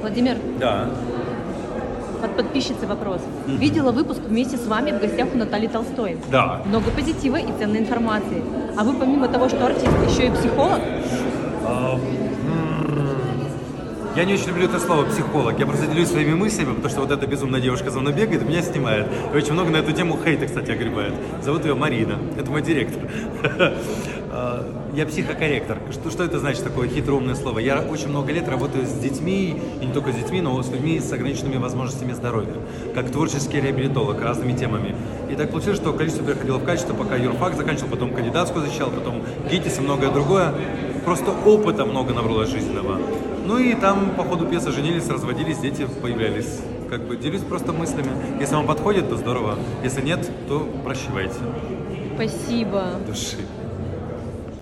Владимир, Да. от подписчицы вопрос. Видела выпуск вместе с вами в гостях у Натальи Толстой. Да. Много позитива и ценной информации. А вы помимо того, что артист, еще и психолог? А, Я не очень люблю это слово психолог. Я просто делюсь своими мыслями, потому что вот эта безумная девушка за мной бегает, меня снимает. И очень много на эту тему хейта, кстати, огребает. Зовут ее Марина. Это мой директор. А, Я психокорректор. Что, что это значит такое хитроумное слово? Я очень много лет работаю с детьми, и не только с детьми, но с людьми с ограниченными возможностями здоровья, как творческий реабилитолог разными темами. И так получилось, что количество приходило в качество, пока юрфак заканчивал, потом кандидатскую защищал, потом ГИТИС и многое другое. Просто опыта много набралось жизненного. Ну и там по ходу пьесы женились, разводились, дети появлялись. Как бы делюсь просто мыслями. Если вам подходит, то здорово. Если нет, то прощевайте. Спасибо. Души.